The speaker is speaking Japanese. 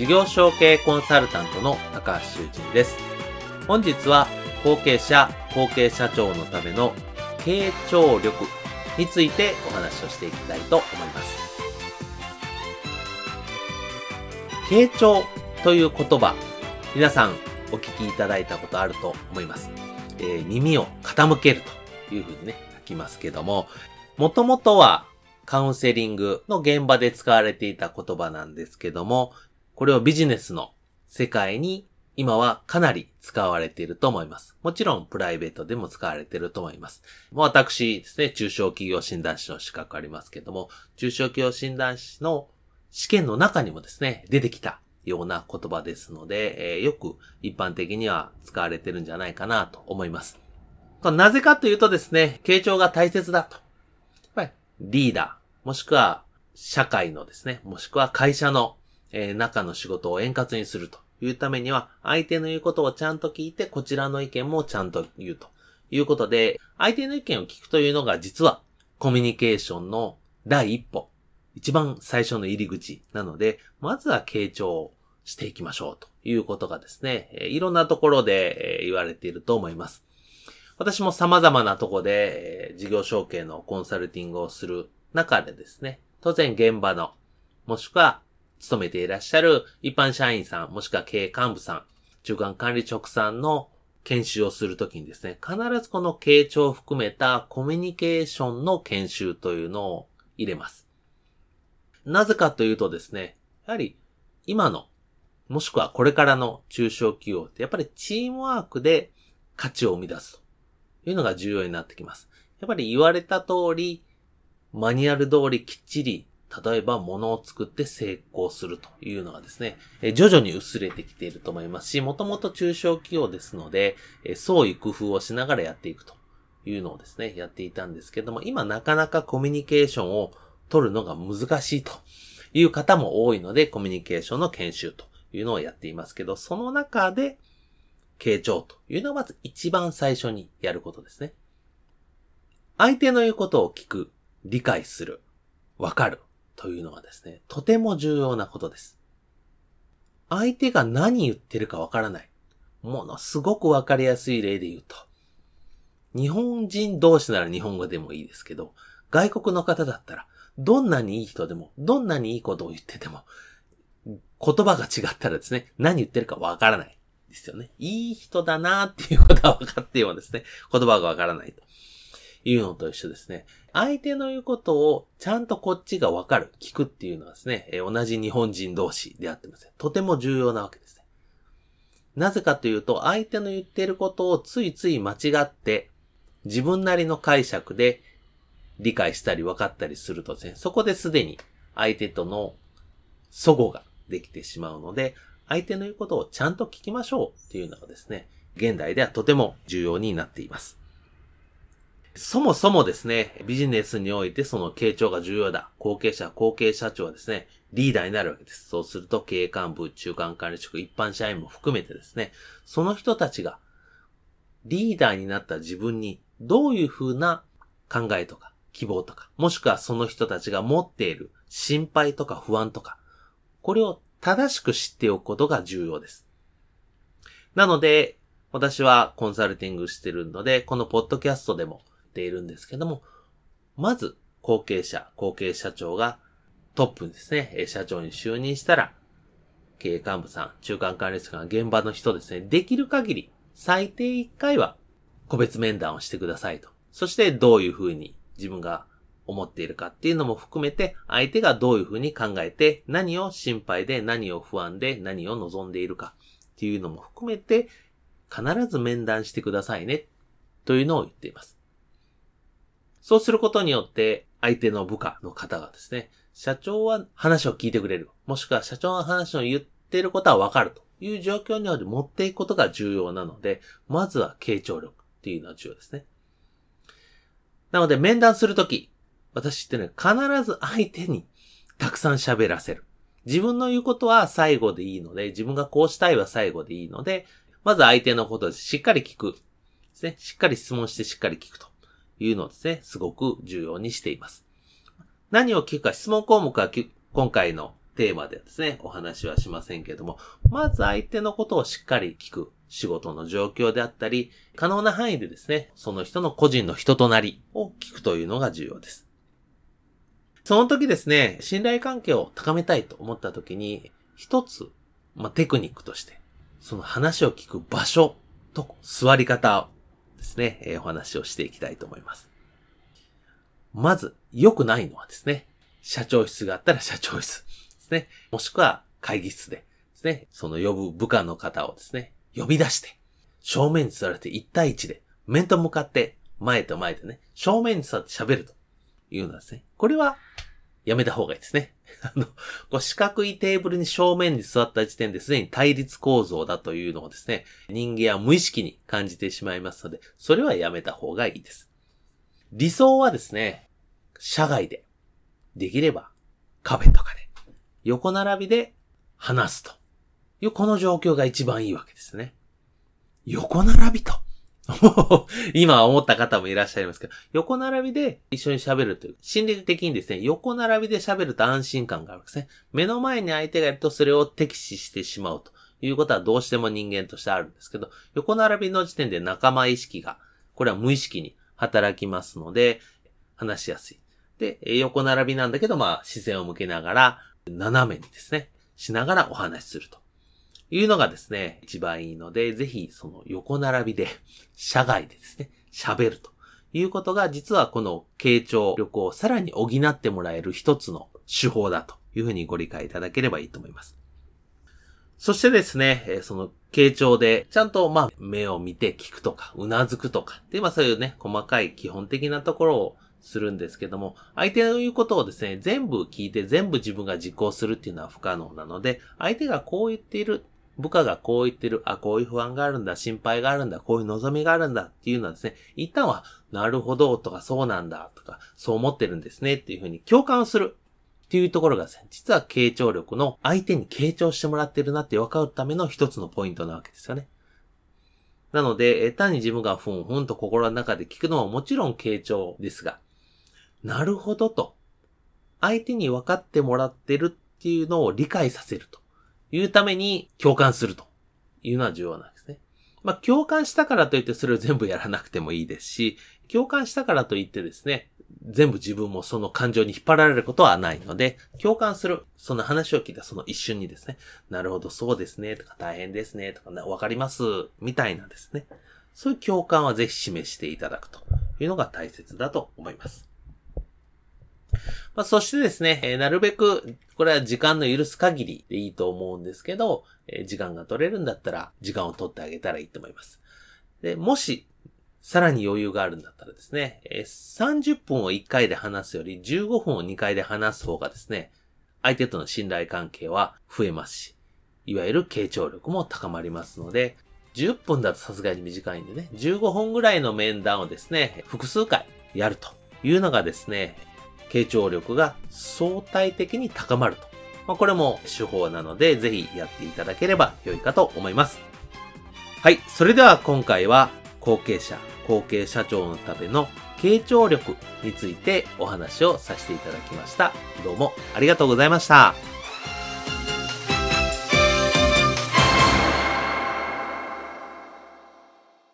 事業承継コンサルタントの高橋修人です。本日は後継者、後継社長のための傾聴力についてお話をしていきたいと思います。傾聴という言葉、皆さんお聞きいただいたことあると思います。えー、耳を傾けるというふうにね、書きますけども、もともとはカウンセリングの現場で使われていた言葉なんですけども、これをビジネスの世界に今はかなり使われていると思います。もちろんプライベートでも使われていると思います。私ですね、中小企業診断士の資格ありますけども、中小企業診断士の試験の中にもですね、出てきたような言葉ですので、えー、よく一般的には使われてるんじゃないかなと思います。なぜかというとですね、傾聴が大切だと。やっぱりリーダー、もしくは社会のですね、もしくは会社のえー、中の仕事を円滑にするというためには、相手の言うことをちゃんと聞いて、こちらの意見もちゃんと言うということで、相手の意見を聞くというのが実はコミュニケーションの第一歩、一番最初の入り口なので、まずは傾聴していきましょうということがですね、いろんなところで言われていると思います。私も様々なとこで事業承継のコンサルティングをする中でですね、当然現場の、もしくは勤めていらっしゃる一般社員さん、もしくは経営幹部さん、中間管理直さんの研修をするときにですね、必ずこの傾聴を含めたコミュニケーションの研修というのを入れます。なぜかというとですね、やはり今の、もしくはこれからの中小企業ってやっぱりチームワークで価値を生み出すというのが重要になってきます。やっぱり言われた通り、マニュアル通りきっちり例えば物を作って成功するというのがですね、徐々に薄れてきていると思いますし、もともと中小企業ですので、創意工夫をしながらやっていくというのをですね、やっていたんですけども、今なかなかコミュニケーションを取るのが難しいという方も多いので、コミュニケーションの研修というのをやっていますけど、その中で、傾聴というのはまず一番最初にやることですね。相手の言うことを聞く、理解する、わかる。というのはですね、とても重要なことです。相手が何言ってるかわからない。ものすごくわかりやすい例で言うと、日本人同士なら日本語でもいいですけど、外国の方だったら、どんなにいい人でも、どんなにいいことを言ってても、言葉が違ったらですね、何言ってるかわからない。ですよね。いい人だなっていうことは分かってもですね、言葉がわからないと。いうのと一緒ですね。相手の言うことをちゃんとこっちがわかる、聞くっていうのはですね、え同じ日本人同士であってますね。とても重要なわけですね。なぜかというと、相手の言っていることをついつい間違って、自分なりの解釈で理解したり分かったりするとですね、そこですでに相手との祖語ができてしまうので、相手の言うことをちゃんと聞きましょうっていうのがですね、現代ではとても重要になっています。そもそもですね、ビジネスにおいてその傾聴が重要だ。後継者、後継社長はですね、リーダーになるわけです。そうすると経営幹部、中間管理職、一般社員も含めてですね、その人たちがリーダーになった自分にどういうふうな考えとか希望とか、もしくはその人たちが持っている心配とか不安とか、これを正しく知っておくことが重要です。なので、私はコンサルティングしてるので、このポッドキャストでもているんですけども、まず、後継者、後継社長がトップにですね、社長に就任したら、経営幹部さん、中間管理職が現場の人ですね、できる限り、最低1回は個別面談をしてくださいと。そしてどういうふうに自分が思っているかっていうのも含めて、相手がどういうふうに考えて、何を心配で、何を不安で、何を望んでいるかっていうのも含めて、必ず面談してくださいね、というのを言っています。そうすることによって、相手の部下の方がですね、社長は話を聞いてくれる。もしくは社長の話を言ってることはわかるという状況において持っていくことが重要なので、まずは傾聴力っていうのは重要ですね。なので面談するとき、私ってね、必ず相手にたくさん喋らせる。自分の言うことは最後でいいので、自分がこうしたいは最後でいいので、まず相手のことでしっかり聞く。ですね。しっかり質問してしっかり聞くというのをですね、すごく重要にしています。何を聞くか質問項目は今回のテーマではですね、お話はしませんけれども、まず相手のことをしっかり聞く。仕事の状況であったり、可能な範囲でですね、その人の個人の人となりを聞くというのが重要です。その時ですね、信頼関係を高めたいと思った時に、一つ、まあ、テクニックとして、その話を聞く場所と座り方ですね、え、お話をしていきたいと思います。まず、良くないのはですね、社長室があったら社長室ですね。もしくは会議室でですね、その呼ぶ部下の方をですね、呼び出して、正面に座られて1対1で、面と向かって前と前でね、正面に座って喋るというのはですね。これはやめた方がいいですね。あの、こう四角いテーブルに正面に座った時点ですでに対立構造だというのをですね、人間は無意識に感じてしまいますので、それはやめた方がいいです。理想はですね、社外で、できればカフェとかで、横並びで話すという、この状況が一番いいわけですね。横並びと。今思った方もいらっしゃいますけど、横並びで一緒に喋るという、心理的にですね、横並びで喋ると安心感があるんですね。目の前に相手がいるとそれを敵視してしまうということはどうしても人間としてあるんですけど、横並びの時点で仲間意識が、これは無意識に働きますので、話しやすい。で、横並びなんだけど、まあ、視線を向けながら、斜めにですね、しながらお話しすると。いうのがですね、一番いいので、ぜひその横並びで、社外でですね、喋るということが、実はこの傾聴力をさらに補ってもらえる一つの手法だというふうにご理解いただければいいと思います。そしてですね、その傾聴で、ちゃんとまあ目を見て聞くとか、うなずくとか、で、まあそういうね、細かい基本的なところをするんですけども、相手の言うことをですね、全部聞いて全部自分が実行するっていうのは不可能なので、相手がこう言っている部下がこう言ってる、あ、こういう不安があるんだ、心配があるんだ、こういう望みがあるんだっていうのはですね、一旦は、なるほど、とか、そうなんだ、とか、そう思ってるんですね、っていうふうに共感する。っていうところがですね、実は傾聴力の相手に傾聴してもらってるなって分かるための一つのポイントなわけですよね。なので、単に自分がふんふんと心の中で聞くのはもちろん傾聴ですが、なるほどと、相手に分かってもらってるっていうのを理解させると。いうために共感するというのは重要なんですね。まあ、共感したからといってそれを全部やらなくてもいいですし、共感したからといってですね、全部自分もその感情に引っ張られることはないので、共感する。その話を聞いたその一瞬にですね、なるほど、そうですね、とか大変ですね、とか、わかります、みたいなですね。そういう共感はぜひ示していただくというのが大切だと思います。まあ、そしてですね、えー、なるべく、これは時間の許す限りでいいと思うんですけど、えー、時間が取れるんだったら、時間を取ってあげたらいいと思います。で、もし、さらに余裕があるんだったらですね、えー、30分を1回で話すより15分を2回で話す方がですね、相手との信頼関係は増えますし、いわゆる傾聴力も高まりますので、10分だとさすがに短いんでね、15分ぐらいの面談をですね、複数回やるというのがですね、傾聴力が相対的に高まると。まあ、これも手法なので、ぜひやっていただければ良いかと思います。はい。それでは今回は、後継者、後継社長のための傾聴力についてお話をさせていただきました。どうもありがとうございました。